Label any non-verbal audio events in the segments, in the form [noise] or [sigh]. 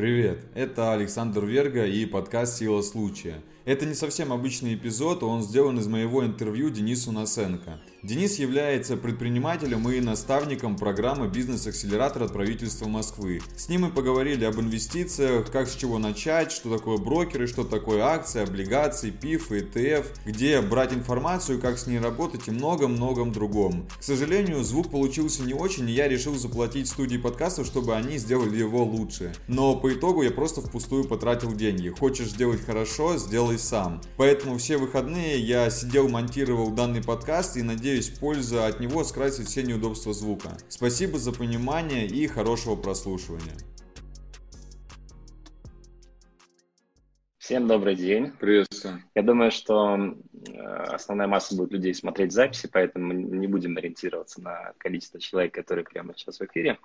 Привет, это Александр Верга и подкаст «Сила случая». Это не совсем обычный эпизод, он сделан из моего интервью Денису Насенко. Денис является предпринимателем и наставником программы «Бизнес-акселератор» от правительства Москвы. С ним мы поговорили об инвестициях, как с чего начать, что такое брокеры, что такое акции, облигации, ПИФ, ETF, где брать информацию, как с ней работать и много-многом другом. К сожалению, звук получился не очень, и я решил заплатить студии подкастов, чтобы они сделали его лучше. Но по итогу я просто впустую потратил деньги. Хочешь сделать хорошо, сделай сам. Поэтому все выходные я сидел, монтировал данный подкаст и надеюсь, польза от него скрасит все неудобства звука. Спасибо за понимание и хорошего прослушивания. Всем добрый день. Приветствую. Я думаю, что э, основная масса будет людей смотреть записи, поэтому мы не будем ориентироваться на количество человек, которые прямо сейчас в эфире.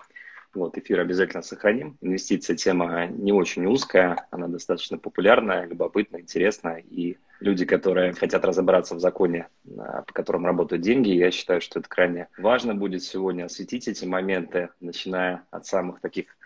Вот, эфир обязательно сохраним. Инвестиция тема не очень узкая, она достаточно популярная, любопытная, интересная. И люди, которые хотят разобраться в законе, а, по которому работают деньги, я считаю, что это крайне важно будет сегодня осветить эти моменты, начиная от самых таких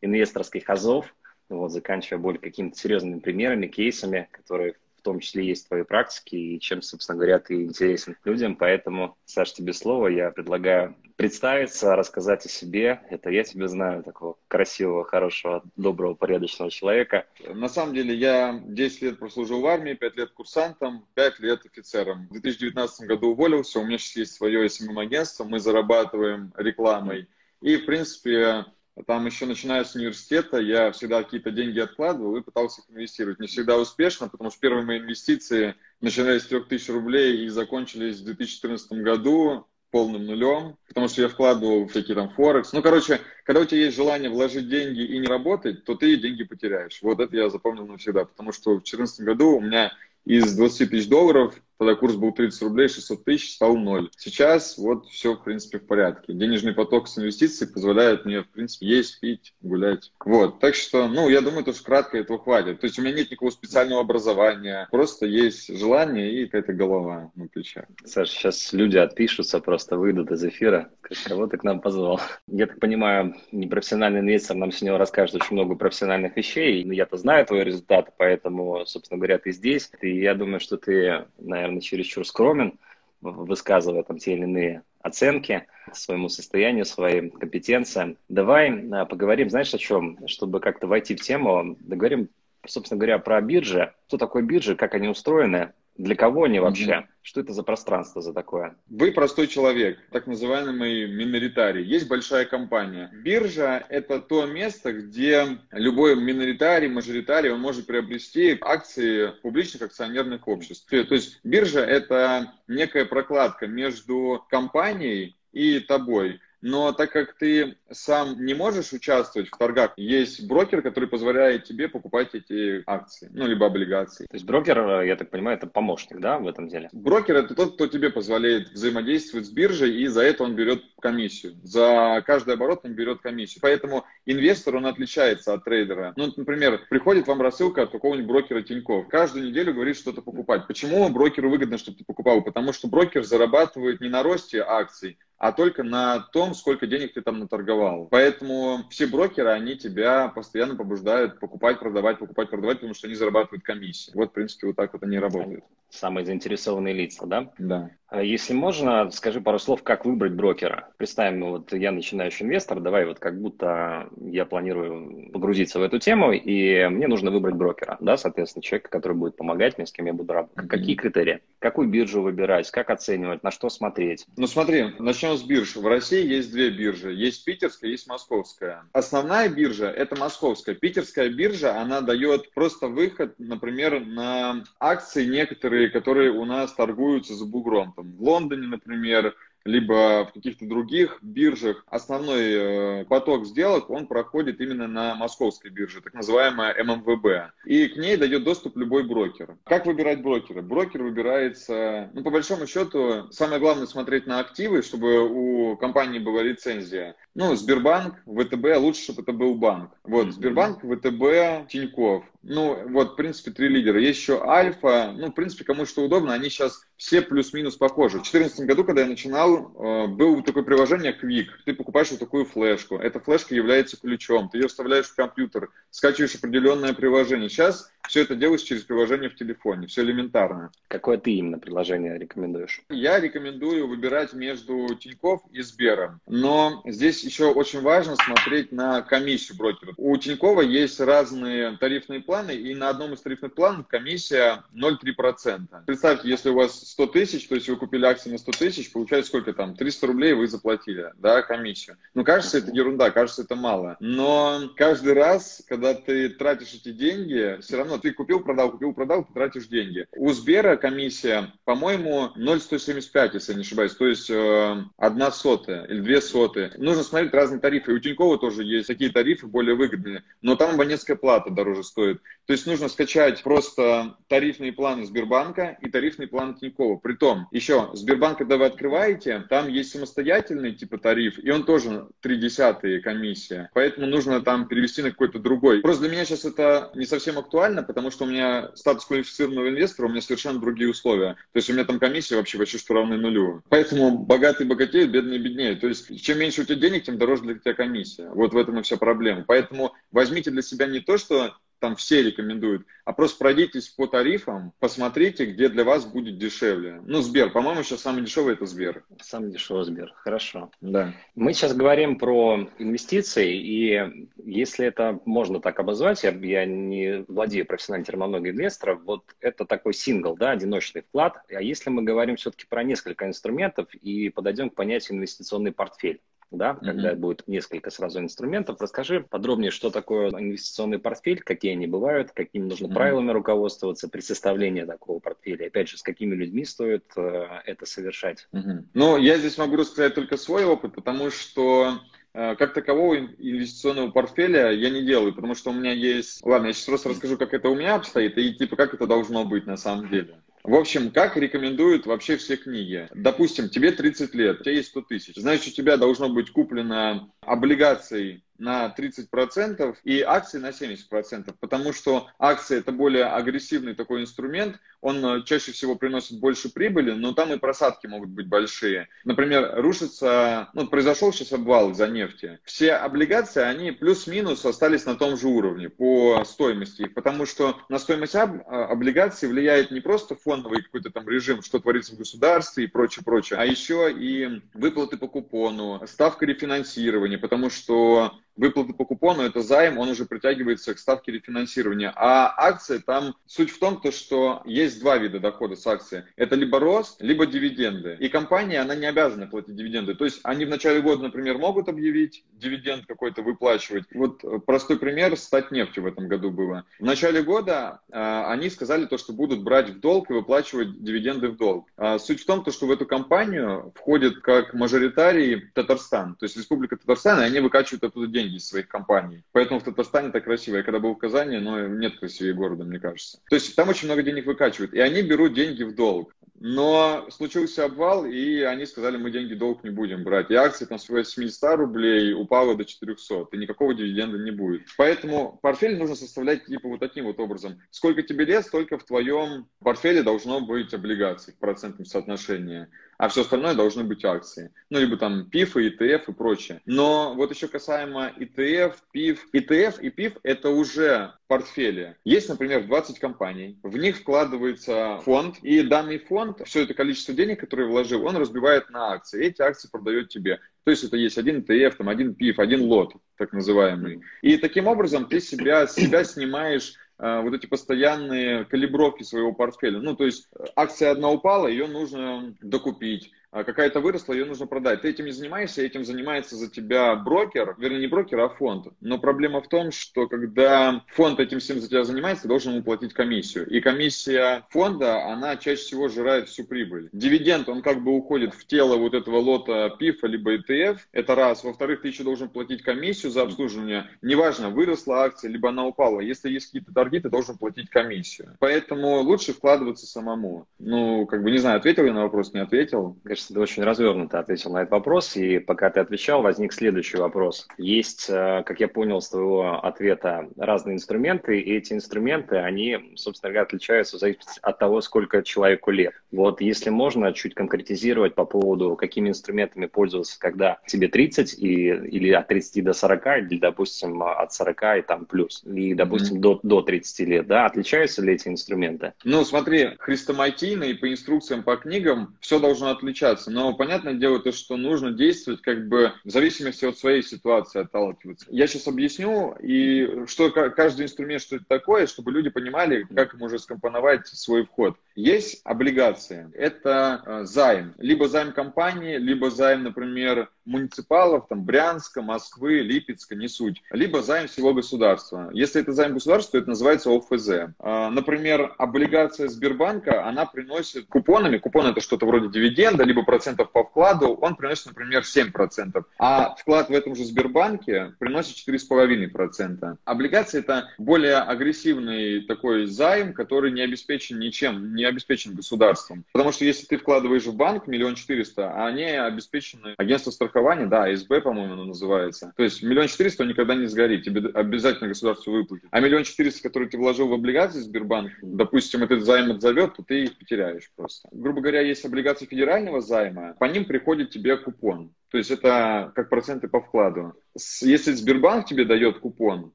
инвесторских азов, вот, заканчивая более какими-то серьезными примерами, кейсами, которые в том числе есть в твоей практике, и чем, собственно говоря, ты интересен людям. Поэтому, Саш, тебе слово. Я предлагаю представиться, рассказать о себе. Это я тебя знаю, такого красивого, хорошего, доброго, порядочного человека. На самом деле я 10 лет прослужил в армии, 5 лет курсантом, 5 лет офицером. В 2019 году уволился, у меня сейчас есть свое SMM-агентство, мы зарабатываем рекламой. И, в принципе, там еще начиная с университета, я всегда какие-то деньги откладывал и пытался их инвестировать. Не всегда успешно, потому что первые мои инвестиции начинались с 3000 рублей и закончились в 2014 году полным нулем, потому что я вкладывал всякие там Форекс. Ну, короче, когда у тебя есть желание вложить деньги и не работать, то ты деньги потеряешь. Вот это я запомнил навсегда, потому что в 2014 году у меня из 20 тысяч долларов, тогда курс был 30 рублей, 600 тысяч, стал ноль. Сейчас вот все, в принципе, в порядке. Денежный поток с инвестиций позволяет мне, в принципе, есть, пить, гулять. Вот, так что, ну, я думаю, то, что кратко этого хватит. То есть у меня нет никакого специального образования, просто есть желание и какая-то голова на плечах. Саша, сейчас люди отпишутся, просто выйдут из эфира. Кого ты к нам позвал? Я так понимаю, непрофессиональный инвестор нам сегодня расскажет очень много профессиональных вещей. Но я-то знаю твои результаты, поэтому, собственно говоря, ты здесь. И я думаю, что ты, наверное, чересчур скромен, высказывая там те или иные оценки своему состоянию, своим компетенциям. Давай а, поговорим, знаешь, о чем? Чтобы как-то войти в тему, договорим, собственно говоря, про биржи. Что такое биржи, как они устроены, для кого они вообще? Mm-hmm. Что это за пространство за такое? Вы простой человек, так называемый миноритарий. Есть большая компания. Биржа – это то место, где любой миноритарий, мажоритарий, он может приобрести акции публичных акционерных обществ. То есть биржа – это некая прокладка между компанией и тобой. Но так как ты сам не можешь участвовать в торгах, есть брокер, который позволяет тебе покупать эти акции, ну, либо облигации. То есть брокер, я так понимаю, это помощник, да, в этом деле? Брокер – это тот, кто тебе позволяет взаимодействовать с биржей, и за это он берет комиссию. За каждый оборот он берет комиссию. Поэтому инвестор, он отличается от трейдера. Ну, например, приходит вам рассылка от какого-нибудь брокера Тинькофф. Каждую неделю говорит что-то покупать. Почему брокеру выгодно, чтобы ты покупал? Потому что брокер зарабатывает не на росте акций, а только на том, сколько денег ты там наторговал. Поэтому все брокеры, они тебя постоянно побуждают покупать, продавать, покупать, продавать, потому что они зарабатывают комиссии. Вот, в принципе, вот так вот они работают. Самые заинтересованные лица, да? Да. А если можно, скажи пару слов, как выбрать брокера. Представим, вот я начинающий инвестор, давай вот как будто я планирую погрузиться в эту тему, и мне нужно выбрать брокера, да, соответственно, человека, который будет помогать мне, с кем я буду работать. Mm-hmm. Какие критерии? Какую биржу выбирать, как оценивать, на что смотреть? Ну смотри, начнем с бирж. В России есть две биржи. Есть питерская, есть московская. Основная биржа – это московская. Питерская биржа, она дает просто выход, например, на акции некоторые, которые у нас торгуются за бугром там, в Лондоне, например, либо в каких-то других биржах, основной э, поток сделок, он проходит именно на московской бирже, так называемая ММВБ. И к ней дает доступ любой брокер. Как выбирать брокера? Брокер выбирается, ну, по большому счету, самое главное смотреть на активы, чтобы у компании была лицензия. Ну, Сбербанк, ВТБ, лучше, чтобы это был банк. Вот, Сбербанк, ВТБ, Тиньков. Ну, вот, в принципе, три лидера. Есть еще Альфа, ну, в принципе, кому что удобно, они сейчас все плюс-минус похожи. В 2014 году, когда я начинал, э, было такое приложение Quick. Ты покупаешь вот такую флешку. Эта флешка является ключом. Ты ее вставляешь в компьютер, скачиваешь определенное приложение. Сейчас все это делаешь через приложение в телефоне. Все элементарно. Какое ты именно приложение рекомендуешь? Я рекомендую выбирать между Тинькофф и Сбером. Но здесь еще очень важно смотреть на комиссию брокера. У Тинькова есть разные тарифные планы, и на одном из тарифных планов комиссия 0,3%. Представьте, если у вас 100 тысяч, то есть вы купили акции на 100 тысяч, получается сколько там? 300 рублей вы заплатили, да, комиссию. Ну, кажется, это ерунда, кажется, это мало. Но каждый раз, когда ты тратишь эти деньги, все равно ты купил, продал, купил, продал, ты тратишь деньги. У Сбера комиссия, по-моему, 0,175, если я не ошибаюсь, то есть э, одна сотая или две сотые. Нужно смотреть разные тарифы. У Тинькова тоже есть такие тарифы более выгодные, но там абонентская плата дороже стоит. То есть нужно скачать просто тарифные планы Сбербанка и тарифный план Тинькова. Притом, еще, Сбербанк, когда вы открываете, там есть самостоятельный типа тариф, и он тоже 3 десятые комиссия. Поэтому нужно там перевести на какой-то другой. Просто для меня сейчас это не совсем актуально, потому что у меня статус квалифицированного инвестора, у меня совершенно другие условия. То есть у меня там комиссия вообще почти что равны нулю. Поэтому богатые богатеют, бедные беднеют. То есть чем меньше у тебя денег, тем дороже для тебя комиссия. Вот в этом и вся проблема. Поэтому возьмите для себя не то, что там все рекомендуют, а просто пройдитесь по тарифам, посмотрите, где для вас будет дешевле. Ну, Сбер, по-моему, сейчас самый дешевый это Сбер. Самый дешевый Сбер, хорошо. Да. Мы сейчас говорим про инвестиции, и если это можно так обозвать, я, я не владею профессиональной терминологией инвесторов, вот это такой сингл, да, одиночный вклад. А если мы говорим все-таки про несколько инструментов и подойдем к понятию инвестиционный портфель, да, mm-hmm. когда будет несколько сразу инструментов. Расскажи подробнее, что такое инвестиционный портфель, какие они бывают, какими нужно mm-hmm. правилами руководствоваться при составлении такого портфеля. Опять же, с какими людьми стоит э, это совершать. Mm-hmm. Ну, я здесь могу рассказать только свой опыт, потому что э, как такового инвестиционного портфеля я не делаю, потому что у меня есть... Ладно, я сейчас просто расскажу, как это у меня обстоит и типа как это должно быть на самом деле. В общем, как рекомендуют вообще все книги? Допустим, тебе 30 лет, у тебя есть 100 тысяч. Значит, у тебя должно быть куплено облигаций на 30% и акции на 70%, потому что акции это более агрессивный такой инструмент, он э, чаще всего приносит больше прибыли, но там и просадки могут быть большие. Например, рушится, ну, произошел сейчас обвал из-за нефти. Все облигации, они плюс-минус остались на том же уровне по стоимости, потому что на стоимость об, а, облигаций влияет не просто фондовый какой-то там режим, что творится в государстве и прочее, прочее, а еще и выплаты по купону, ставка рефинансирования, потому что выплаты по купону, это займ, он уже притягивается к ставке рефинансирования. А акции там, суть в том, то, что есть два вида дохода с акции. Это либо рост, либо дивиденды. И компания, она не обязана платить дивиденды. То есть они в начале года, например, могут объявить дивиденд какой-то выплачивать. Вот простой пример, стать нефтью в этом году было. В начале года э, они сказали то, что будут брать в долг и выплачивать дивиденды в долг. А суть в том, то, что в эту компанию входит как мажоритарий Татарстан, то есть Республика Татарстан, и они выкачивают оттуда деньги из своих компаний. Поэтому в Татарстане так красиво. Я когда был в Казани, но нет красивее города, мне кажется. То есть там очень много денег выкачивают. И они берут деньги в долг. Но случился обвал, и они сказали, мы деньги долг не будем брать. И акция там с 800 рублей упала до 400, и никакого дивиденда не будет. Поэтому портфель нужно составлять типа вот таким вот образом. Сколько тебе лет, столько в твоем портфеле должно быть облигаций в процентном соотношении а все остальное должны быть акции. Ну, либо там ПИФ, и ETF и прочее. Но вот еще касаемо ETF, ПИФ. ETF и ПИФ – это уже портфели. Есть, например, 20 компаний, в них вкладывается фонд, и данный фонд, все это количество денег, которое вложил, он разбивает на акции. Эти акции продает тебе. То есть это есть один ETF, там, один ПИФ, один лот, так называемый. И таким образом ты себя, себя снимаешь Э, вот эти постоянные калибровки своего портфеля. Ну, то есть э, акция одна упала, ее нужно докупить какая-то выросла, ее нужно продать. Ты этим не занимаешься, этим занимается за тебя брокер, вернее не брокер, а фонд. Но проблема в том, что когда фонд этим всем за тебя занимается, ты должен ему платить комиссию. И комиссия фонда, она чаще всего жирает всю прибыль. Дивиденд, он как бы уходит в тело вот этого лота ПИФа либо ETF, это раз. Во-вторых, ты еще должен платить комиссию за обслуживание. Неважно, выросла акция, либо она упала. Если есть какие-то торги, ты должен платить комиссию. Поэтому лучше вкладываться самому. Ну, как бы, не знаю, ответил я на вопрос, не ответил. Кажется, ты очень развернуто ответил на этот вопрос, и пока ты отвечал, возник следующий вопрос. Есть, э, как я понял с твоего ответа, разные инструменты, и эти инструменты, они, собственно говоря, отличаются в зависимости от того, сколько человеку лет. Вот если можно чуть конкретизировать по поводу, какими инструментами пользоваться, когда тебе 30, и, или от 30 до 40, или, допустим, от 40 и там плюс, и, допустим, mm-hmm. до, до 30 лет, да, отличаются ли эти инструменты? Ну, смотри, хрестоматийно и по инструкциям, по книгам все должно отличаться, но понятное дело то, что нужно действовать как бы в зависимости от своей ситуации отталкиваться. Я сейчас объясню, и что каждый инструмент, что это такое, чтобы люди понимали, как им уже скомпоновать свой вход. Есть облигации. Это э, займ. Либо займ компании, либо займ, например, муниципалов, там, Брянска, Москвы, Липецка, не суть. Либо займ всего государства. Если это займ государства, то это называется ОФЗ. Э, например, облигация Сбербанка, она приносит купонами, купон это что-то вроде дивиденда, либо процентов по вкладу, он приносит, например, 7%. А вклад в этом же Сбербанке приносит 4,5%. Облигация это более агрессивный такой займ, который не обеспечен ничем, не обеспечен государством. Потому что если ты вкладываешь в банк миллион четыреста, а они обеспечены агентство страхования, да, СБ, по-моему, оно называется. То есть миллион четыреста никогда не сгорит, тебе обязательно государство выплатит. А миллион четыреста, который ты вложил в облигации Сбербанк, допустим, этот займ отзовет, то ты их потеряешь просто. Грубо говоря, есть облигации федерального займа, по ним приходит тебе купон. То есть это как проценты по вкладу. Если Сбербанк тебе дает купон,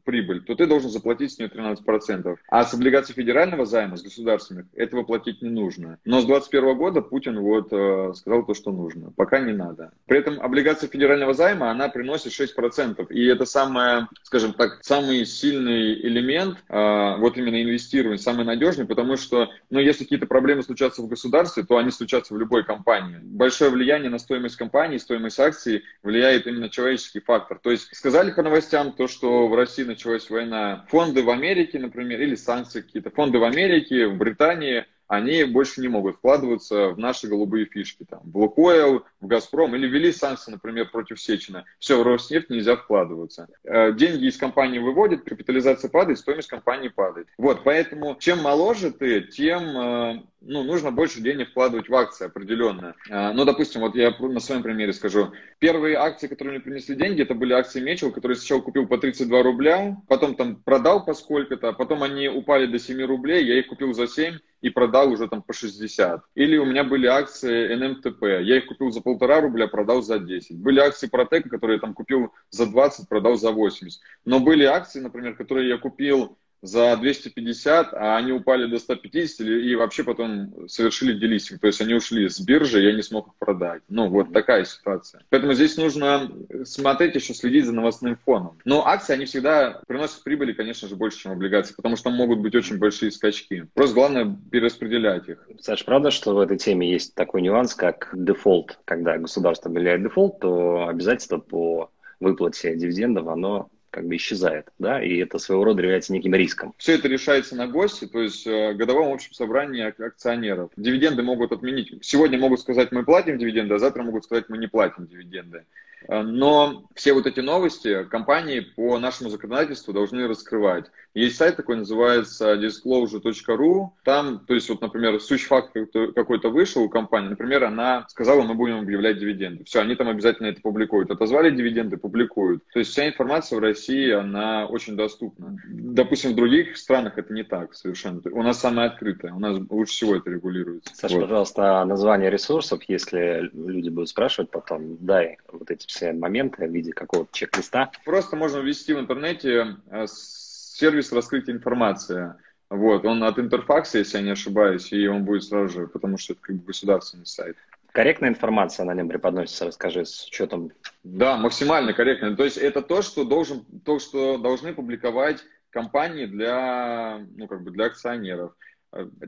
прибыль, то ты должен заплатить с нее 13%. А с облигаций федерального займа, с государственных, этого платить не нужно. Но с 2021 года Путин вот э, сказал то, что нужно. Пока не надо. При этом облигация федерального займа, она приносит 6%. И это самое, скажем так, самый сильный элемент, э, вот именно инвестирование, самый надежный, потому что, ну, если какие-то проблемы случатся в государстве, то они случатся в любой компании. Большое влияние на стоимость компании, стоимость акций влияет именно человеческий фактор. То есть сказали по новостям то, что в России началась война. Фонды в Америке, например, или санкции какие-то. Фонды в Америке, в Британии они больше не могут вкладываться в наши голубые фишки. Там, в Лукойл, в Газпром или ввели санкции, например, против Сечина. Все, в Роснефть нельзя вкладываться. Э, деньги из компании выводят, капитализация падает, стоимость компании падает. Вот, поэтому чем моложе ты, тем э, ну, нужно больше денег вкладывать в акции определенно. Э, ну, допустим, вот я на своем примере скажу. Первые акции, которые мне принесли деньги, это были акции Мечел, которые сначала купил по 32 рубля, потом там продал по сколько-то, потом они упали до 7 рублей, я их купил за 7, и продал уже там по 60. Или у меня были акции НМТП, я их купил за полтора рубля, продал за 10. Были акции Протека, которые я там купил за 20, продал за 80. Но были акции, например, которые я купил за 250, а они упали до 150 и вообще потом совершили делистинг. То есть они ушли с биржи, я не смог их продать. Ну, вот такая ситуация. Поэтому здесь нужно смотреть еще, следить за новостным фоном. Но акции, они всегда приносят прибыли, конечно же, больше, чем облигации, потому что там могут быть очень большие скачки. Просто главное перераспределять их. Саш, правда, что в этой теме есть такой нюанс, как дефолт? Когда государство объявляет дефолт, то обязательство по выплате дивидендов, оно как бы исчезает, да, и это своего рода является неким риском. Все это решается на ГОСТе, то есть э, годовом общем собрании акционеров. Дивиденды могут отменить. Сегодня могут сказать, мы платим дивиденды, а завтра могут сказать, мы не платим дивиденды. Э, но все вот эти новости компании по нашему законодательству должны раскрывать. Есть сайт такой, называется disclosure.ru. Там, то есть, вот, например, сущий факт какой-то вышел у компании, например, она сказала, мы будем объявлять дивиденды. Все, они там обязательно это публикуют. Отозвали дивиденды, публикуют. То есть вся информация в России, она очень доступна. Допустим, в других странах это не так совершенно. У нас самая открытая, у нас лучше всего это регулируется. Саша, вот. пожалуйста, название ресурсов, если люди будут спрашивать потом, дай вот эти все моменты в виде какого-то чек-листа. Просто можно ввести в интернете э, сервис раскрытия информации. Вот, он от Интерфакса, если я не ошибаюсь, и он будет сразу же, потому что это как бы государственный сайт. Корректная информация на нем преподносится, расскажи, с учетом... Да, максимально корректная. То есть это то, что, должен, то, что должны публиковать компании для, ну, как бы для акционеров.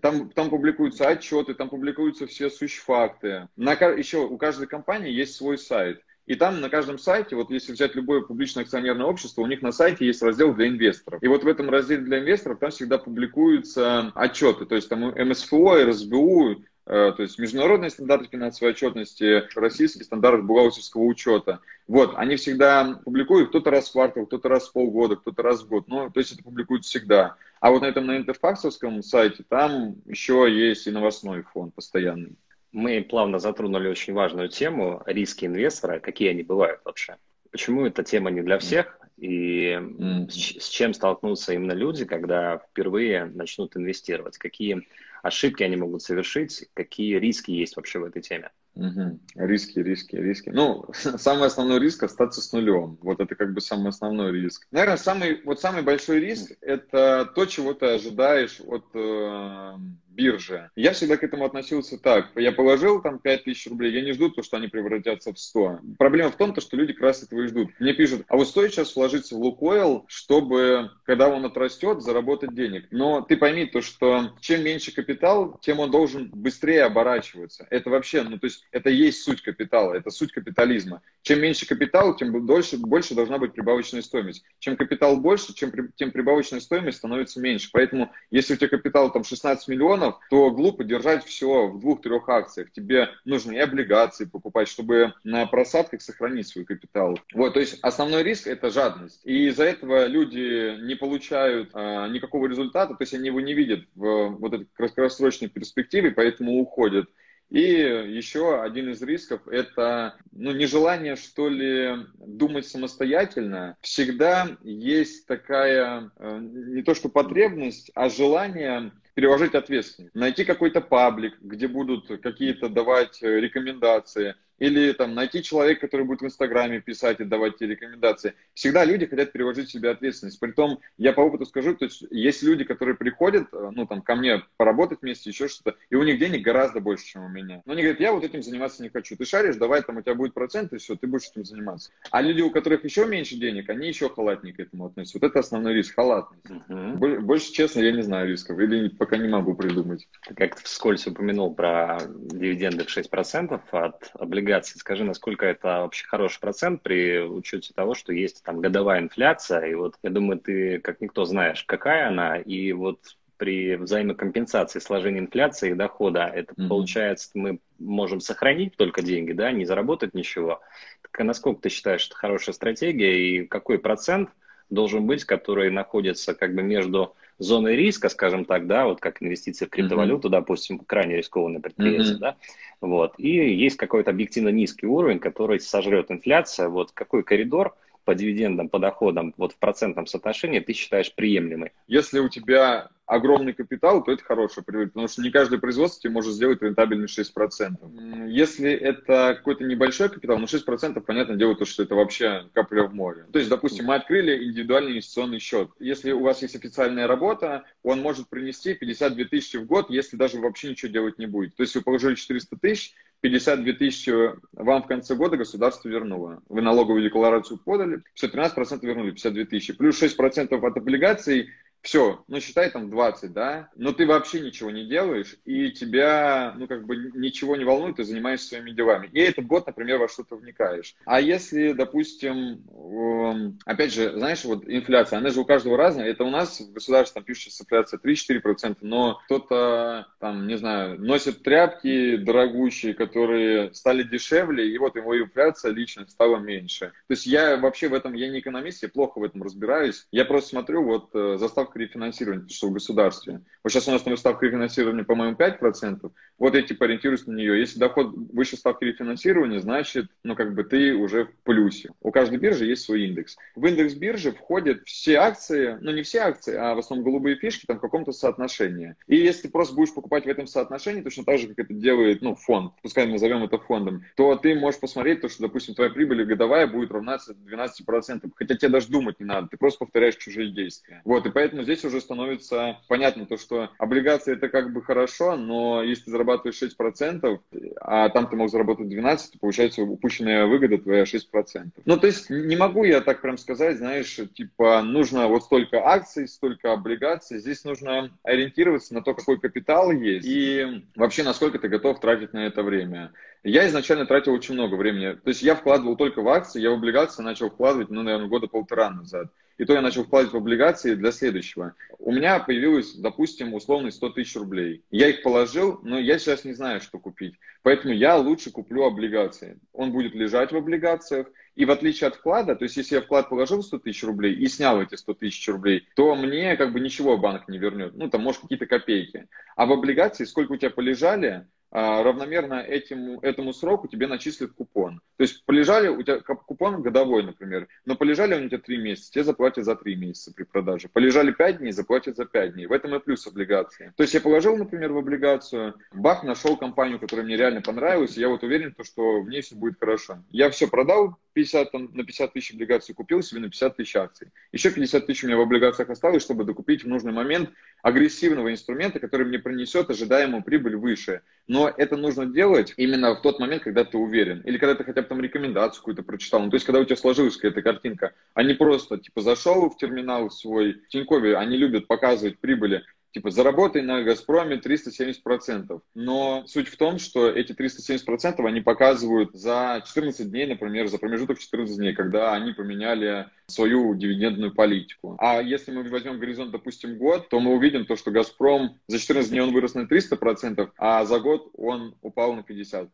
Там, там публикуются отчеты, там публикуются все сущфакты. На, еще у каждой компании есть свой сайт. И там на каждом сайте, вот если взять любое публичное акционерное общество, у них на сайте есть раздел для инвесторов. И вот в этом разделе для инвесторов там всегда публикуются отчеты, то есть там МСФО, РСБУ, э, то есть международные стандарты финансовой отчетности, российский стандарт бухгалтерского учета. Вот, они всегда публикуют кто-то раз в квартал, кто-то раз в полгода, кто-то раз в год. Ну, то есть это публикуют всегда. А вот на этом на интерфаксовском сайте там еще есть и новостной фон постоянный. Мы плавно затронули очень важную тему риски инвестора, какие они бывают вообще. Почему эта тема не для всех и mm-hmm. с чем столкнутся именно люди, когда впервые начнут инвестировать, какие ошибки они могут совершить, какие риски есть вообще в этой теме. Угу. Риски, риски, риски. Ну, [laughs] самый основной риск остаться с нулем. Вот это как бы самый основной риск. Наверное, самый, вот самый большой риск это то, чего ты ожидаешь от э, бирже. Я всегда к этому относился так. Я положил там 5000 рублей, я не жду то, что они превратятся в 100. Проблема в том, то, что люди как раз этого и ждут. Мне пишут, а вот стоит сейчас вложиться в Лукойл, чтобы, когда он отрастет, заработать денег. Но ты пойми то, что чем меньше капитал, тем он должен быстрее оборачиваться. Это вообще, ну то есть это есть суть капитала, это суть капитализма. Чем меньше капитал, тем дольше, больше должна быть прибавочная стоимость. Чем капитал больше, чем, тем прибавочная стоимость становится меньше. Поэтому, если у тебя капитал там 16 миллионов, то глупо держать все в двух-трех акциях. Тебе нужно и облигации покупать, чтобы на просадках сохранить свой капитал. Вот, то есть основной риск это жадность. И из-за этого люди не получают а, никакого результата, то есть они его не видят в вот этой краткосрочной перспективе, поэтому уходят. И еще один из рисков – это ну, нежелание, что ли, думать самостоятельно. Всегда есть такая, э, не то что потребность, а желание переложить ответственность. Найти какой-то паблик, где будут какие-то давать э, рекомендации, или там найти человека, который будет в Инстаграме писать и давать тебе рекомендации. Всегда люди хотят переложить себе ответственность. Притом, я по опыту скажу, то есть есть люди, которые приходят, э, ну там ко мне поработать вместе, еще что-то, и у них денег гораздо больше, чем у меня. Но они говорят, я вот этим заниматься не хочу. Ты шаришь, давай там у тебя будет процент, и все, ты будешь этим заниматься. А люди, у которых еще меньше денег, они еще халатнее к этому относятся. Вот это основной риск, халатность. Угу. Больше, честно, я не знаю рисков, или пока не могу придумать. Ты как-то вскользь упомянул про дивиденды в 6% от облигаций облигаций. Скажи, насколько это вообще хороший процент при учете того, что есть там годовая инфляция, и вот я думаю, ты как никто знаешь, какая она, и вот при взаимокомпенсации сложения инфляции и дохода, это mm-hmm. получается, мы можем сохранить только деньги, да, не заработать ничего. Так а насколько ты считаешь, это хорошая стратегия, и какой процент должен быть, который находится как бы между зоной риска, скажем так, да, вот как инвестиции в криптовалюту, mm-hmm. допустим, крайне рискованное предприятие, mm-hmm. да, вот, и есть какой-то объективно низкий уровень, который сожрет инфляция, вот какой коридор по дивидендам, по доходам, вот в процентном соотношении ты считаешь приемлемый? Если у тебя огромный капитал, то это хорошая привычка, потому что не каждое производство тебе может сделать рентабельность 6%. Если это какой-то небольшой капитал, ну 6% понятное дело, то, что это вообще капля в море. То есть, допустим, мы открыли индивидуальный инвестиционный счет. Если у вас есть официальная работа, он может принести 52 тысячи в год, если даже вообще ничего делать не будет. То есть, вы положили 400 тысяч, 52 тысячи вам в конце года государство вернуло. Вы налоговую декларацию подали, все, 13% вернули, 52 тысячи. Плюс 6% от облигаций – все, ну считай там 20, да, но ты вообще ничего не делаешь, и тебя, ну как бы ничего не волнует, ты занимаешься своими делами. И этот год, например, во что-то вникаешь. А если, допустим, эм, опять же, знаешь, вот инфляция, она же у каждого разная, это у нас в государстве там пишется инфляция 3-4%, но кто-то там, не знаю, носит тряпки дорогущие, которые стали дешевле, и вот его инфляция лично стала меньше. То есть я вообще в этом, я не экономист, я плохо в этом разбираюсь, я просто смотрю, вот э, заставка ставка рефинансирования, что в государстве. Вот сейчас у нас там ставка рефинансирования, по-моему, 5%. Вот я типа ориентируюсь на нее. Если доход выше ставки рефинансирования, значит, ну как бы ты уже в плюсе. У каждой биржи есть свой индекс. В индекс биржи входят все акции, ну не все акции, а в основном голубые фишки там в каком-то соотношении. И если ты просто будешь покупать в этом соотношении, точно так же, как это делает, ну, фонд, пускай назовем это фондом, то ты можешь посмотреть то, что, допустим, твоя прибыль годовая будет равняться 12%. Хотя тебе даже думать не надо, ты просто повторяешь чужие действия. Вот, и поэтому здесь уже становится понятно то, что облигации это как бы хорошо, но если ты зарабатываешь 6%, а там ты мог заработать 12%, то получается упущенная выгода твоя 6%. Ну, то есть не могу я так прям сказать, знаешь, типа нужно вот столько акций, столько облигаций. Здесь нужно ориентироваться на то, какой капитал есть и вообще насколько ты готов тратить на это время. Я изначально тратил очень много времени. То есть я вкладывал только в акции, я в облигации начал вкладывать, ну, наверное, года полтора назад. И то я начал вкладывать в облигации для следующего. У меня появилось, допустим, условно 100 тысяч рублей. Я их положил, но я сейчас не знаю, что купить. Поэтому я лучше куплю облигации. Он будет лежать в облигациях. И в отличие от вклада, то есть если я вклад положил 100 тысяч рублей и снял эти 100 тысяч рублей, то мне как бы ничего банк не вернет. Ну, там, может, какие-то копейки. А в облигации, сколько у тебя полежали, а, равномерно этому, этому сроку тебе начислят купон. То есть полежали, у тебя купон годовой, например, но полежали у тебя 3 месяца, тебе заплатят за 3 месяца при продаже. Полежали 5 дней, заплатят за 5 дней. В этом и плюс облигации. То есть я положил, например, в облигацию, бах, нашел компанию, которая мне реально понравилась, и я вот уверен, что в ней все будет хорошо. Я все продал, 50, там, на 50 тысяч облигаций купил себе на 50 тысяч акций. Еще 50 тысяч у меня в облигациях осталось, чтобы докупить в нужный момент агрессивного инструмента, который мне принесет ожидаемую прибыль выше. Но это нужно делать именно в тот момент, когда ты уверен. Или когда ты хотя бы там рекомендацию какую-то прочитал. Ну, то есть, когда у тебя сложилась какая-то картинка, а не просто, типа, зашел в терминал свой. В Тинькове они любят показывать прибыли типа, заработай на «Газпроме» 370%. Но суть в том, что эти 370% они показывают за 14 дней, например, за промежуток 14 дней, когда они поменяли свою дивидендную политику. А если мы возьмем горизонт, допустим, год, то мы увидим то, что «Газпром» за 14 дней он вырос на 300%, а за год он упал на 50%.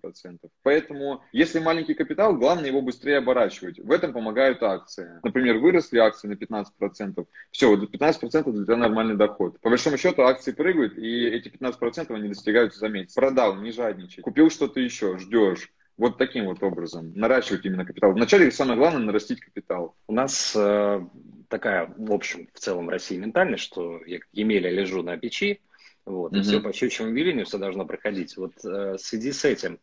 Поэтому, если маленький капитал, главное его быстрее оборачивать. В этом помогают акции. Например, выросли акции на 15%. Все, вот 15% для тебя нормальный доход. По большому счету акции прыгают, и эти 15% они достигаются за месяц. Продал, не жадничай. Купил что-то еще, ждешь вот таким вот образом, наращивать именно капитал. Вначале самое главное нарастить капитал. У нас э, такая, в общем, в целом России ментальность, что я как Емеля лежу на печи, вот, mm-hmm. и все по щучьему велению все должно проходить. Вот э, в связи с этим,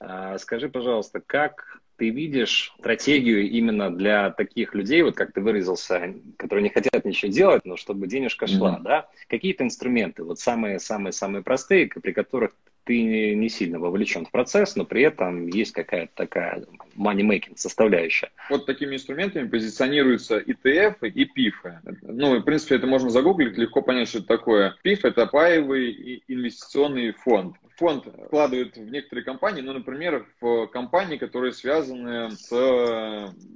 э, скажи, пожалуйста, как ты видишь стратегию именно для таких людей, вот как ты выразился, которые не хотят ничего делать, но чтобы денежка шла, mm-hmm. да? Какие-то инструменты, вот самые-самые-самые простые, при которых ты не сильно вовлечен в процесс, но при этом есть какая-то такая money-making составляющая. Вот такими инструментами позиционируются ETF и PIF. Ну, в принципе, это можно загуглить, легко понять, что это такое. PIF – это паевый инвестиционный фонд. Фонд вкладывает в некоторые компании, ну, например, в компании, которые связаны с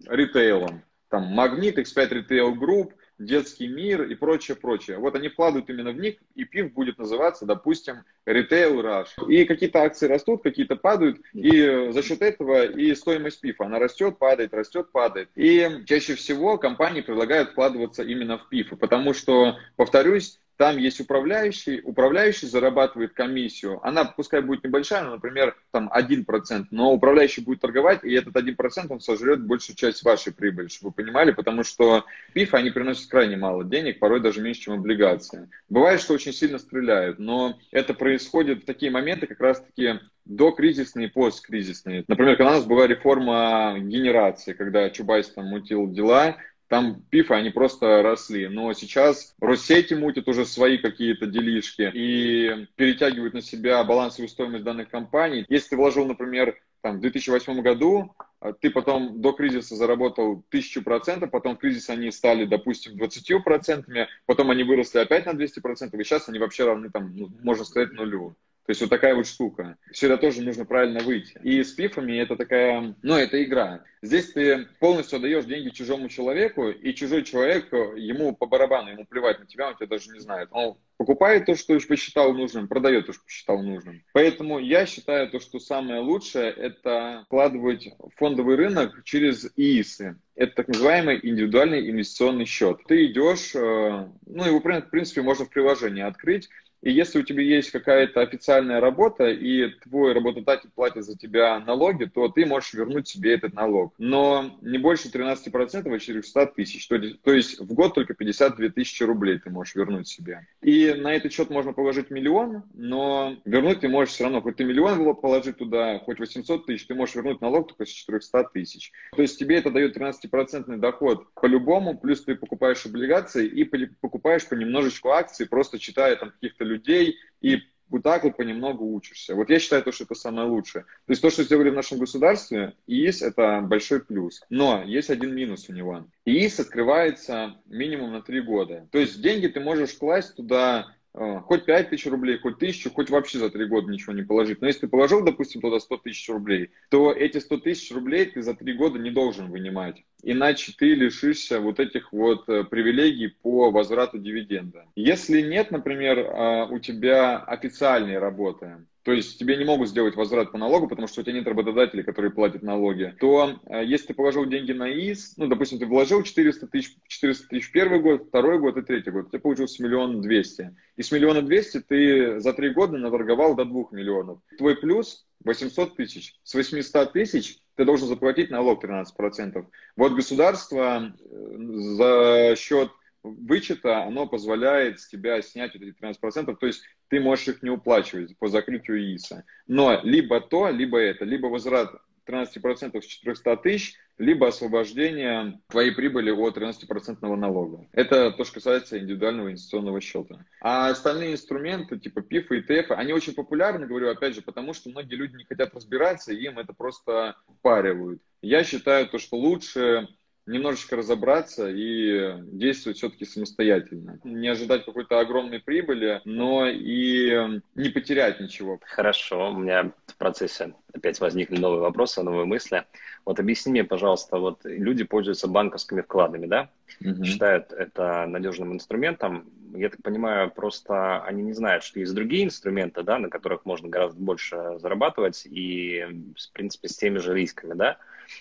ритейлом. Там Магнит, X5 Retail Group – детский мир и прочее, прочее. Вот они вкладывают именно в них, и пив будет называться, допустим, Retail Rush. И какие-то акции растут, какие-то падают, и за счет этого и стоимость пифа, она растет, падает, растет, падает. И чаще всего компании предлагают вкладываться именно в пифы, потому что, повторюсь, там есть управляющий, управляющий зарабатывает комиссию, она пускай будет небольшая, но, например, там 1%, но управляющий будет торговать, и этот 1% он сожрет большую часть вашей прибыли, чтобы вы понимали, потому что пиф, они приносят крайне мало денег, порой даже меньше, чем облигации. Бывает, что очень сильно стреляют, но это происходит в такие моменты, как раз-таки до кризисные и посткризисные. Например, когда у нас была реформа генерации, когда Чубайс там мутил дела, там пифы, они просто росли. Но сейчас Россети мутят уже свои какие-то делишки и перетягивают на себя балансовую стоимость данных компаний. Если ты вложил, например, там, в 2008 году, а ты потом до кризиса заработал тысячу процентов, потом в кризис они стали, допустим, 20 процентами, потом они выросли опять на 200 процентов, и сейчас они вообще равны, там, ну, можно сказать, нулю. То есть вот такая вот штука. Сюда тоже нужно правильно выйти. И с пифами это такая, ну, это игра. Здесь ты полностью отдаешь деньги чужому человеку, и чужой человек, ему по барабану, ему плевать на тебя, он тебя даже не знает. Он покупает то, что посчитал нужным, продает то, что посчитал нужным. Поэтому я считаю то, что самое лучшее это вкладывать в фондовый рынок через ИИСы. Это так называемый индивидуальный инвестиционный счет. Ты идешь, э, ну его в принципе можно в приложении открыть, и если у тебя есть какая-то официальная работа, и твой работодатель платит за тебя налоги, то ты можешь вернуть себе этот налог. Но не больше 13% от 400 тысяч. То, есть в год только 52 тысячи рублей ты можешь вернуть себе. И на этот счет можно положить миллион, но вернуть ты можешь все равно. Хоть ты миллион положить туда, хоть 800 тысяч, ты можешь вернуть налог только с 400 тысяч. То есть тебе это дает 13% доход по-любому, плюс ты покупаешь облигации и покупаешь понемножечку акции, просто читая там каких-то людей людей, и вот так вот понемногу учишься. Вот я считаю, то, что это самое лучшее. То есть то, что сделали в нашем государстве, ИИС – это большой плюс. Но есть один минус у него. ИИС открывается минимум на три года. То есть деньги ты можешь класть туда хоть 5 тысяч рублей, хоть тысячу, хоть вообще за три года ничего не положить. Но если ты положил, допустим, туда 100 тысяч рублей, то эти 100 тысяч рублей ты за три года не должен вынимать. Иначе ты лишишься вот этих вот э, привилегий по возврату дивиденда. Если нет, например, а, у тебя официальной работы, то есть тебе не могут сделать возврат по налогу, потому что у тебя нет работодателей, которые платят налоги, то э, если ты положил деньги на ИИС, ну, допустим, ты вложил 400 тысяч, 400 тысяч первый год, второй год и третий год, тебе получился миллион двести. И с миллиона двести ты за три года наторговал до двух миллионов. Твой плюс 800 тысяч. С 800 тысяч ты должен заплатить налог 13%. Вот государство э, за счет вычета, оно позволяет с тебя снять вот эти 13%, то есть ты можешь их не уплачивать по закрытию ИИСа. Но либо то, либо это, либо возврат 13% с 400 тысяч, либо освобождение твоей прибыли от 13% налога. Это то, что касается индивидуального инвестиционного счета. А остальные инструменты, типа ПИФ и ИТФ, они очень популярны, говорю опять же, потому что многие люди не хотят разбираться, и им это просто паривают. Я считаю то, что лучше немножечко разобраться и действовать все-таки самостоятельно. Не ожидать какой-то огромной прибыли, но и не потерять ничего. Хорошо, у меня в процессе опять возникли новые вопросы, новые мысли. Вот объясни мне, пожалуйста, вот люди пользуются банковскими вкладами, да? Угу. Считают это надежным инструментом. Я так понимаю, просто они не знают, что есть другие инструменты, да, на которых можно гораздо больше зарабатывать и, в принципе, с теми же рисками, да?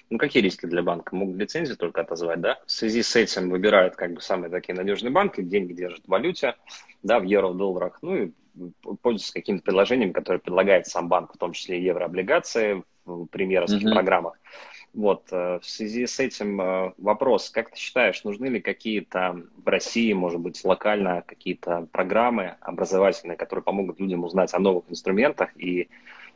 Ну, какие риски для банка? Могут лицензию только отозвать, да? В связи с этим выбирают как бы самые такие надежные банки, деньги держат в валюте, да, в евро, в долларах, ну и пользуются какими-то приложениями, которые предлагает сам банк, в том числе еврооблигации в премьеровских mm-hmm. программах. Вот, э, в связи с этим э, вопрос, как ты считаешь, нужны ли какие-то в России, может быть, локально какие-то программы образовательные, которые помогут людям узнать о новых инструментах и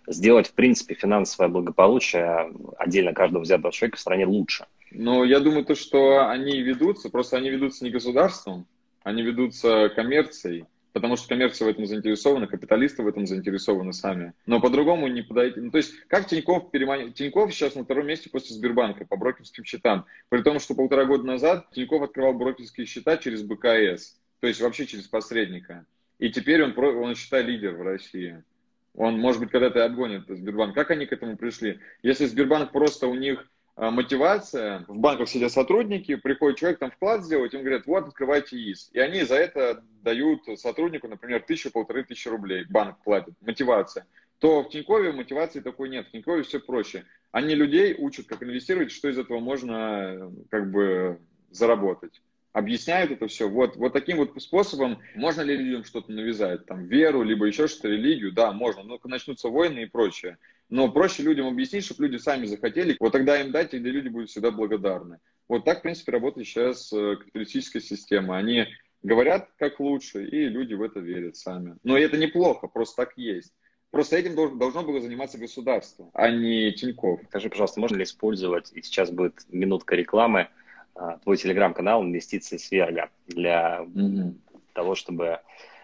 сделать, в принципе, финансовое благополучие отдельно каждого взятого человека в стране лучше? Ну, я думаю, то, что они ведутся, просто они ведутся не государством, они ведутся коммерцией, потому что коммерция в этом заинтересована, капиталисты в этом заинтересованы сами. Но по-другому не подойти. Ну, то есть, как Тиньков переманил... Тиньков сейчас на втором месте после Сбербанка по брокерским счетам. При том, что полтора года назад Тиньков открывал брокерские счета через БКС, то есть вообще через посредника. И теперь он, он считай, лидер в России. Он, может быть, когда-то отгонит Сбербанк. Как они к этому пришли? Если Сбербанк просто у них а, мотивация, в банках сидят сотрудники, приходит человек там вклад сделать, им говорят, вот, открывайте ИИС. И они за это дают сотруднику, например, тысячу-полторы тысячи рублей, банк платит, мотивация. То в Тинькове мотивации такой нет, в Тинькове все проще. Они людей учат, как инвестировать, что из этого можно как бы заработать объясняют это все. Вот, вот таким вот способом можно ли людям что-то навязать, там, веру, либо еще что-то, религию, да, можно, но начнутся войны и прочее. Но проще людям объяснить, чтобы люди сами захотели, вот тогда им дать, и люди будут всегда благодарны. Вот так, в принципе, работает сейчас э, капиталистическая система. Они говорят, как лучше, и люди в это верят сами. Но это неплохо, просто так есть. Просто этим должно было заниматься государство, а не Тиньков. Скажи, пожалуйста, можно ли использовать, и сейчас будет минутка рекламы, твой телеграм-канал «Инвестиции Сверга» для mm-hmm. того, чтобы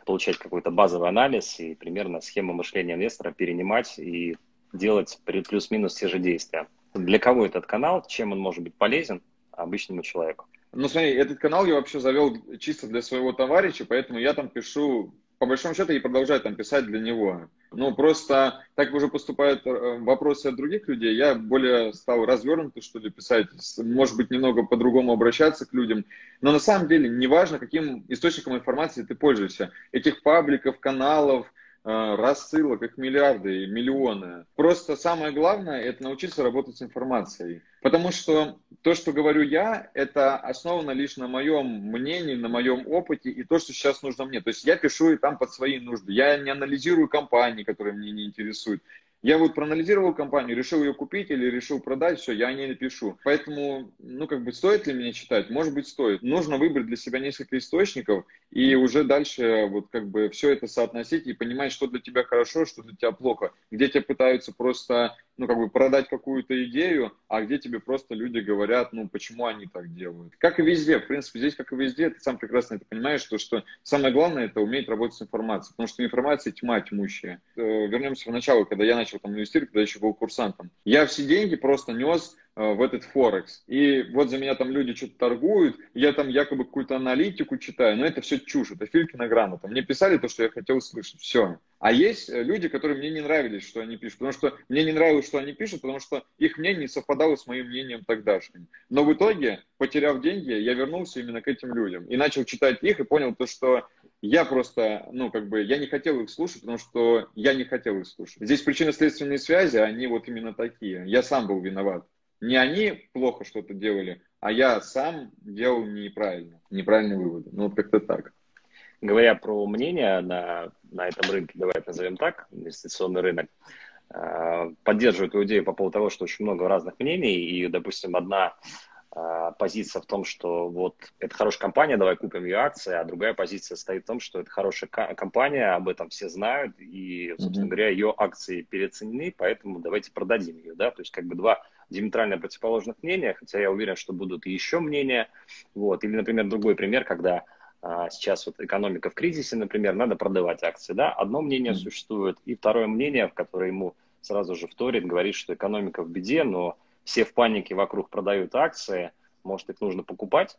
получать какой-то базовый анализ и примерно схему мышления инвестора перенимать и делать плюс-минус те же действия. Для кого этот канал, чем он может быть полезен обычному человеку? Ну, смотри, этот канал я вообще завел чисто для своего товарища, поэтому я там пишу, по большому счету, и продолжаю там писать для него. Ну, просто так уже поступают э, вопросы от других людей, я более стал развернуто, что ли, писать, может быть, немного по-другому обращаться к людям. Но на самом деле, неважно, каким источником информации ты пользуешься. Этих пабликов, каналов, рассылок, их миллиарды и миллионы. Просто самое главное – это научиться работать с информацией. Потому что то, что говорю я, это основано лишь на моем мнении, на моем опыте и то, что сейчас нужно мне. То есть я пишу и там под свои нужды. Я не анализирую компании, которые мне не интересуют. Я вот проанализировал компанию, решил ее купить или решил продать, все, я не напишу. Поэтому, ну, как бы, стоит ли мне читать? Может быть, стоит. Нужно выбрать для себя несколько источников и уже дальше вот как бы все это соотносить и понимать, что для тебя хорошо, что для тебя плохо. Где тебя пытаются просто ну, как бы продать какую-то идею, а где тебе просто люди говорят, ну, почему они так делают. Как и везде, в принципе, здесь, как и везде, ты сам прекрасно это понимаешь, что, что самое главное – это уметь работать с информацией, потому что информация тьма тьмущая. Э, вернемся в начало, когда я начал там инвестировать, когда еще был курсантом. Я все деньги просто нес в этот Форекс. И вот за меня там люди что-то торгуют, я там якобы какую-то аналитику читаю, но это все чушь, это Филькина грамота. Мне писали то, что я хотел услышать, все. А есть э, люди, которые мне не нравились, что они пишут, потому что мне не нравилось, что они пишут, потому что их мнение не совпадало с моим мнением тогдашним. Но в итоге, потеряв деньги, я вернулся именно к этим людям и начал читать их и понял то, что я просто, ну, как бы, я не хотел их слушать, потому что я не хотел их слушать. Здесь причинно-следственные связи, они вот именно такие. Я сам был виноват. Не они плохо что-то делали, а я сам делал неправильно, неправильные выводы. Ну, вот как-то так. Говоря про мнение на, на этом рынке, давай назовем так, инвестиционный рынок, э, поддерживаю твою идею по поводу того, что очень много разных мнений, и, допустим, одна э, позиция в том, что вот это хорошая компания, давай купим ее акции, а другая позиция стоит в том, что это хорошая компания, об этом все знают, и, собственно mm-hmm. говоря, ее акции переоценены, поэтому давайте продадим ее, да, то есть как бы два диаметрально противоположных мнения, хотя я уверен, что будут еще мнения, вот, или, например, другой пример, когда а, сейчас вот экономика в кризисе, например, надо продавать акции, да, одно мнение mm-hmm. существует, и второе мнение, в которое ему сразу же вторит, говорит, что экономика в беде, но все в панике вокруг продают акции, может, их нужно покупать,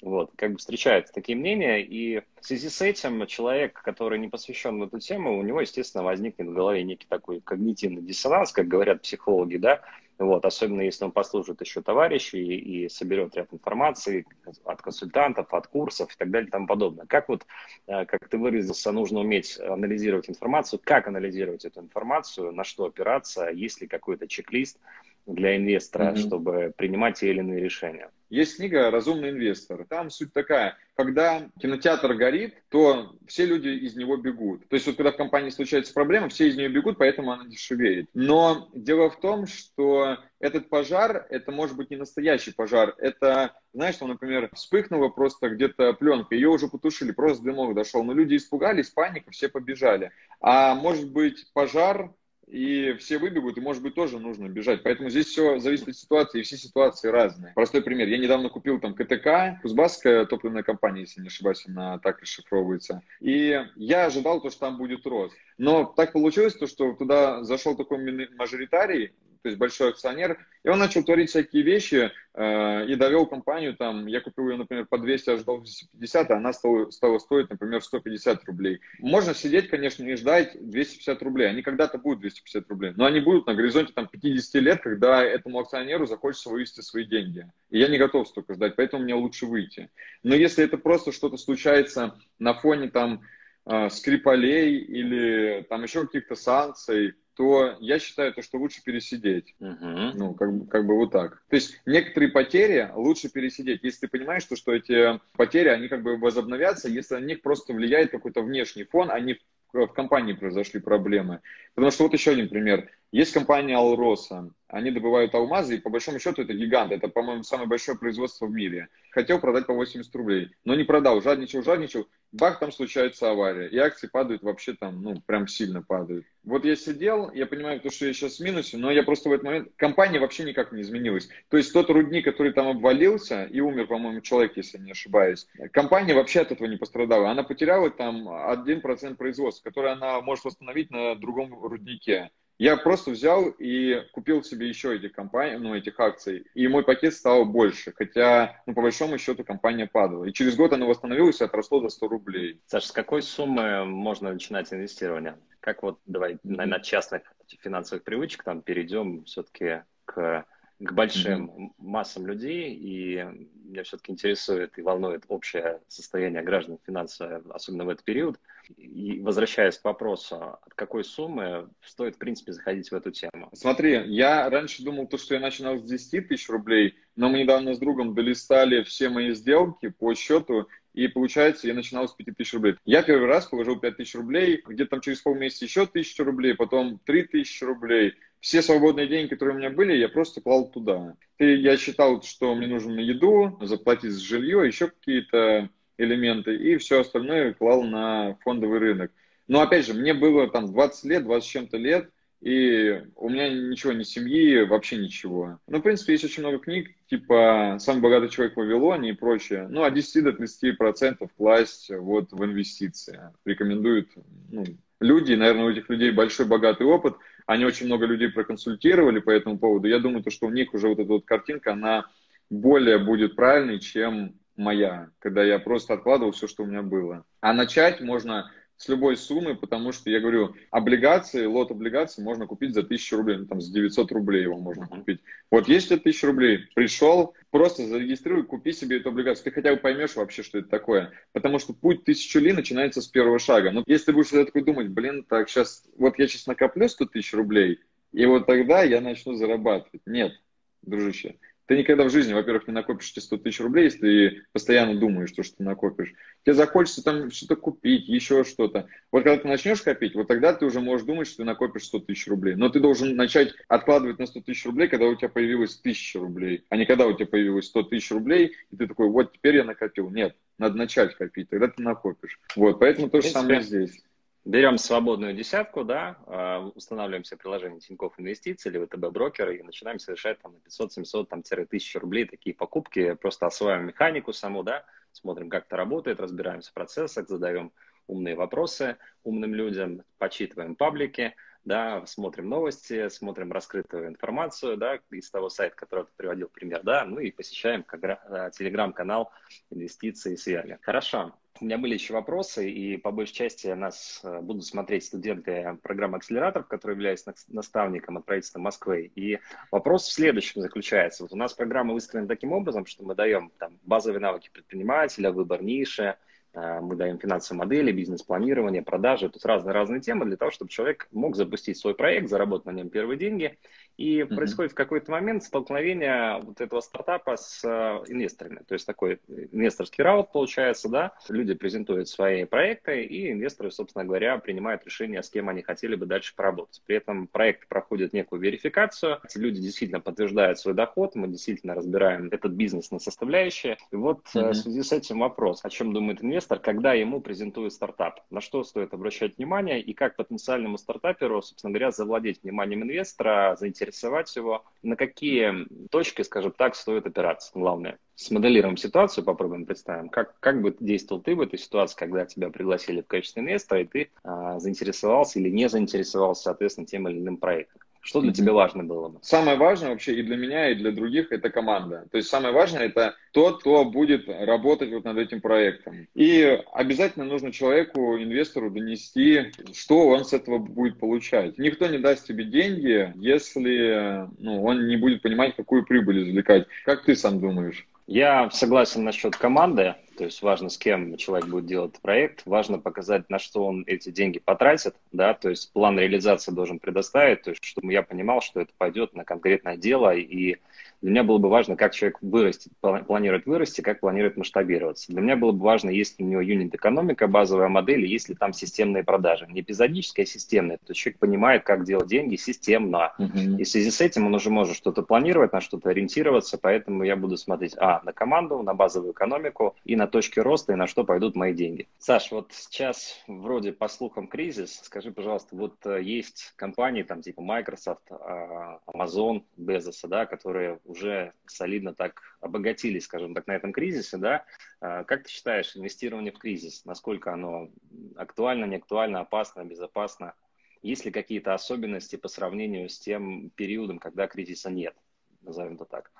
вот, как бы встречаются такие мнения, и в связи с этим человек, который не посвящен в эту тему, у него, естественно, возникнет в голове некий такой когнитивный диссонанс, как говорят психологи, да, вот, особенно если он послужит еще товарищу и, и соберет ряд информации от консультантов, от курсов и так далее и тому подобное. Как вот, э, как ты выразился, нужно уметь анализировать информацию, как анализировать эту информацию, на что опираться, есть ли какой-то чек-лист для инвестора, mm-hmm. чтобы принимать те или иные решения. Есть книга «Разумный инвестор». Там суть такая, когда кинотеатр горит, то все люди из него бегут. То есть вот когда в компании случается проблема, все из нее бегут, поэтому она дешевеет. Но дело в том, что этот пожар, это может быть не настоящий пожар. Это, знаешь, там, например, вспыхнула просто где-то пленка, ее уже потушили, просто дымок дошел. Но люди испугались, паника, все побежали. А может быть пожар, и все выбегут, и, может быть, тоже нужно бежать. Поэтому здесь все зависит от ситуации, и все ситуации разные. Простой пример. Я недавно купил там КТК, Кузбасская топливная компания, если не ошибаюсь, она так расшифровывается. И я ожидал то, что там будет рост. Но так получилось, то, что туда зашел такой мажоритарий, то есть большой акционер, и он начал творить всякие вещи э, и довел компанию там, я купил ее, например, по 200, ожидал 250, а она стала, стала стоить, например, 150 рублей. Можно сидеть, конечно, и ждать 250 рублей, они когда-то будут 250 рублей, но они будут на горизонте там 50 лет, когда этому акционеру захочется вывести свои деньги. И я не готов столько ждать, поэтому мне лучше выйти. Но если это просто что-то случается на фоне там э, Скрипалей или там еще каких-то санкций, то я считаю, то, что лучше пересидеть. Uh-huh. Ну, как, как бы вот так. То есть некоторые потери лучше пересидеть, если ты понимаешь, что, что эти потери, они как бы возобновятся, если на них просто влияет какой-то внешний фон, а не в компании произошли проблемы. Потому что вот еще один пример. Есть компания Алроса. Они добывают алмазы, и по большому счету это гигант. Это, по-моему, самое большое производство в мире. Хотел продать по 80 рублей, но не продал. Жадничал, жадничал. Бах, там случается авария. И акции падают вообще там, ну, прям сильно падают. Вот я сидел, я понимаю, то, что я сейчас в минусе, но я просто в этот момент... Компания вообще никак не изменилась. То есть тот рудник, который там обвалился, и умер, по-моему, человек, если не ошибаюсь, компания вообще от этого не пострадала. Она потеряла там 1% производства, который она может восстановить на другом руднике. Я просто взял и купил себе еще этих компаний, ну, этих акций, и мой пакет стал больше, хотя, ну, по большому счету, компания падала. И через год она восстановилась и отросло до 100 рублей. Саш, с какой суммы можно начинать инвестирование? Как вот, давай, наверное, от частных финансовых привычек там перейдем все-таки к к большим mm-hmm. массам людей, и меня все-таки интересует и волнует общее состояние граждан финансово, особенно в этот период. И возвращаясь к вопросу, от какой суммы стоит, в принципе, заходить в эту тему? Смотри, я раньше думал, то, что я начинал с 10 тысяч рублей, но мы недавно с другом долистали все мои сделки по счету, и получается, я начинал с 5 тысяч рублей. Я первый раз положил 5 тысяч рублей, где-то там через полмесяца еще тысячу рублей, потом 3 тысячи рублей – все свободные деньги, которые у меня были, я просто клал туда. И я считал, что мне нужно на еду, заплатить за жилье, еще какие-то элементы, и все остальное клал на фондовый рынок. Но опять же, мне было там 20 лет, 20 с чем-то лет, и у меня ничего, ни семьи, вообще ничего. Ну, в принципе, есть очень много книг, типа «Самый богатый человек в Вавилоне» и прочее. Ну, от 10 до 30 процентов класть вот в инвестиции. Рекомендуют ну, люди, наверное, у этих людей большой богатый опыт – они очень много людей проконсультировали по этому поводу. Я думаю, то, что у них уже вот эта вот картинка, она более будет правильной, чем моя, когда я просто откладывал все, что у меня было. А начать можно с любой суммы, потому что, я говорю, облигации, лот облигаций можно купить за 1000 рублей, ну, там, за 900 рублей его можно купить. Вот если 1000 рублей, пришел, просто зарегистрируй, купи себе эту облигацию. Ты хотя бы поймешь вообще, что это такое. Потому что путь тысячу ли начинается с первого шага. Но если ты будешь всегда такой думать, блин, так, сейчас, вот я сейчас накоплю 100 тысяч рублей, и вот тогда я начну зарабатывать. Нет, дружище. Ты никогда в жизни, во-первых, не накопишь эти 100 тысяч рублей, если ты постоянно думаешь, что, что ты накопишь. Тебе захочется там что-то купить, еще что-то. Вот когда ты начнешь копить, вот тогда ты уже можешь думать, что ты накопишь 100 тысяч рублей. Но ты должен начать откладывать на 100 тысяч рублей, когда у тебя появилось 1000 рублей, а не когда у тебя появилось 100 тысяч рублей, и ты такой, вот теперь я накопил. Нет, надо начать копить, тогда ты накопишь. Вот, поэтому то же самое здесь. Берем свободную десятку, да, а, устанавливаем себе приложение Тинькофф Инвестиции или ВТБ Брокер и начинаем совершать там на 500, 700, там, 1000 рублей такие покупки, просто осваиваем механику саму, да, смотрим, как это работает, разбираемся в процессах, задаем умные вопросы умным людям, почитываем паблики, да, смотрим новости, смотрим раскрытую информацию, да, из того сайта, который ты приводил пример, да, ну и посещаем э, телеграм-канал инвестиции с Верли. Хорошо. У меня были еще вопросы, и по большей части нас э, будут смотреть студенты программы «Акселератор», который является наставником от правительства Москвы. И вопрос в следующем заключается. Вот у нас программа выстроена таким образом, что мы даем там, базовые навыки предпринимателя, выбор ниши, мы даем финансовые модели, бизнес-планирование, продажи. Тут разные-разные темы для того, чтобы человек мог запустить свой проект, заработать на нем первые деньги. И mm-hmm. происходит в какой-то момент столкновение вот этого стартапа с э, инвесторами. То есть такой инвесторский раунд получается, да. Люди презентуют свои проекты, и инвесторы, собственно говоря, принимают решение, с кем они хотели бы дальше поработать. При этом проект проходит некую верификацию. Эти люди действительно подтверждают свой доход, мы действительно разбираем этот бизнес на составляющие. И вот mm-hmm. в связи с этим вопрос, о чем думает инвестор, инвестор, когда ему презентуют стартап? На что стоит обращать внимание и как потенциальному стартаперу, собственно говоря, завладеть вниманием инвестора, заинтересовать его? На какие точки, скажем так, стоит опираться? Главное, смоделируем ситуацию, попробуем представим, как, как бы действовал ты в этой ситуации, когда тебя пригласили в качестве инвестора, и ты а, заинтересовался или не заинтересовался, соответственно, тем или иным проектом. Что для тебя важно было бы? Самое важное вообще и для меня, и для других это команда. То есть самое важное это тот, кто будет работать вот над этим проектом. И обязательно нужно человеку, инвестору донести, что он с этого будет получать. Никто не даст тебе деньги, если ну, он не будет понимать, какую прибыль извлекать. Как ты сам думаешь? Я согласен насчет команды. То есть важно, с кем человек будет делать проект, важно показать, на что он эти деньги потратит, да, то есть план реализации должен предоставить, то есть чтобы я понимал, что это пойдет на конкретное дело и для меня было бы важно, как человек вырастет, планирует вырасти, как планирует масштабироваться. Для меня было бы важно, есть ли у него юнит-экономика, базовая модель, есть ли там системные продажи. Не эпизодическая, а системная. То есть человек понимает, как делать деньги системно. Uh-huh. И в связи с этим он уже может что-то планировать, на что-то ориентироваться, поэтому я буду смотреть, а, на команду, на базовую экономику и на точки роста, и на что пойдут мои деньги. Саш, вот сейчас вроде по слухам кризис. Скажи, пожалуйста, вот э, есть компании там типа Microsoft, а, Amazon, Bezos, да, которые уже солидно так обогатились, скажем так, на этом кризисе, да. А, как ты считаешь, инвестирование в кризис, насколько оно актуально, не актуально, опасно, безопасно? Есть ли какие-то особенности по сравнению с тем периодом, когда кризиса нет? Назовем это так.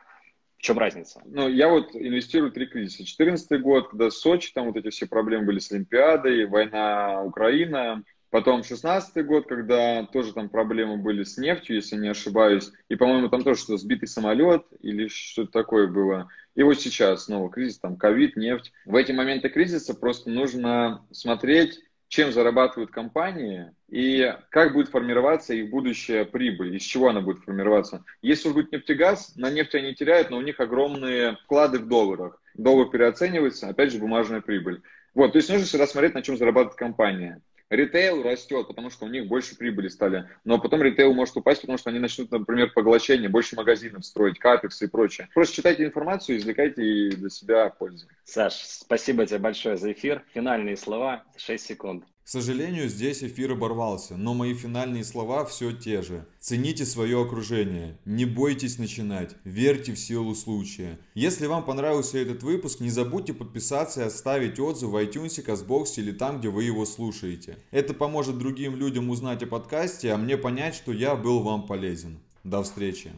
В чем разница? Ну, я вот инвестирую три кризиса. 2014 год, когда Сочи, там вот эти все проблемы были с Олимпиадой, война Украина, Потом 16 год, когда тоже там проблемы были с нефтью, если не ошибаюсь. И, по-моему, там тоже что сбитый самолет или что-то такое было. И вот сейчас снова кризис, там ковид, нефть. В эти моменты кризиса просто нужно смотреть, чем зарабатывают компании и как будет формироваться их будущая прибыль, из чего она будет формироваться. Если будет нефтегаз, на нефть они теряют, но у них огромные вклады в долларах. Доллар переоценивается, опять же, бумажная прибыль. Вот, то есть нужно всегда смотреть, на чем зарабатывает компания. Ритейл растет, потому что у них больше прибыли стали. Но потом ритейл может упасть, потому что они начнут, например, поглощение, больше магазинов строить, капексы и прочее. Просто читайте информацию, извлекайте для себя пользу. Саш, спасибо тебе большое за эфир. Финальные слова, 6 секунд. К сожалению, здесь эфир оборвался, но мои финальные слова все те же. Цените свое окружение, не бойтесь начинать, верьте в силу случая. Если вам понравился этот выпуск, не забудьте подписаться и оставить отзыв в iTunes, CastBox или там, где вы его слушаете. Это поможет другим людям узнать о подкасте, а мне понять, что я был вам полезен. До встречи.